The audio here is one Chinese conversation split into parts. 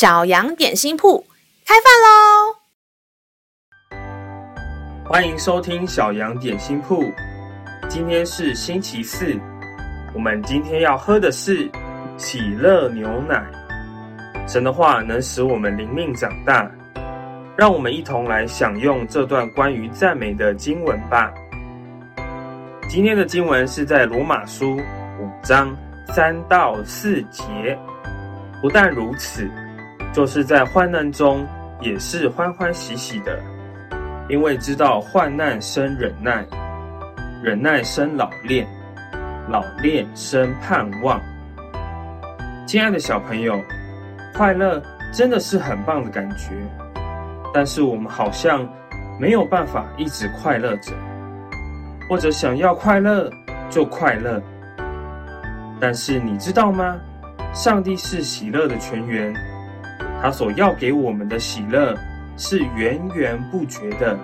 小羊点心铺开饭喽！欢迎收听小羊点心铺。今天是星期四，我们今天要喝的是喜乐牛奶。神的话能使我们灵命长大，让我们一同来享用这段关于赞美的经文吧。今天的经文是在罗马书五章三到四节。不但如此，就是在患难中也是欢欢喜喜的，因为知道患难生忍耐，忍耐生老练，老练生盼望。亲爱的小朋友，快乐真的是很棒的感觉，但是我们好像没有办法一直快乐着。或者想要快乐就快乐，但是你知道吗？上帝是喜乐的泉源，他所要给我们的喜乐是源源不绝的。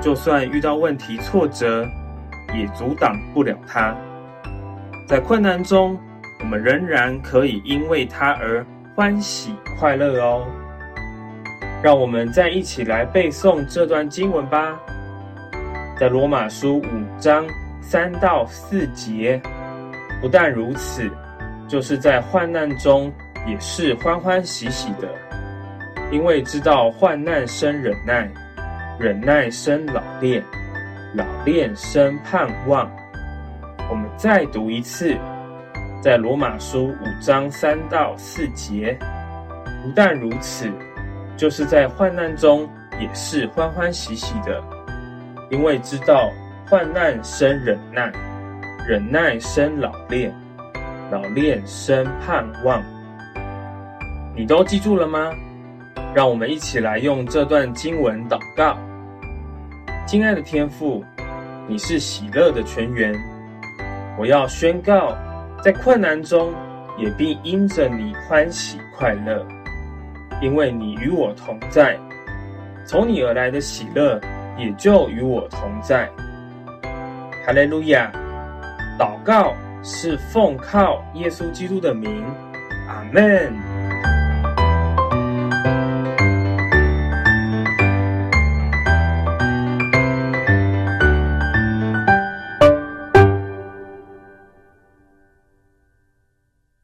就算遇到问题挫折，也阻挡不了他。在困难中，我们仍然可以因为他而欢喜快乐哦。让我们再一起来背诵这段经文吧。在罗马书五章三到四节，不但如此，就是在患难中也是欢欢喜喜的，因为知道患难生忍耐，忍耐生老练，老练生盼望。我们再读一次，在罗马书五章三到四节，不但如此，就是在患难中也是欢欢喜喜的。因为知道患难生忍耐，忍耐生老练，老练生盼望。你都记住了吗？让我们一起来用这段经文祷告。亲爱的天父，你是喜乐的泉源，我要宣告，在困难中也必因着你欢喜快乐，因为你与我同在，从你而来的喜乐。也就与我同在，哈利路亚！祷告是奉靠耶稣基督的名，阿门。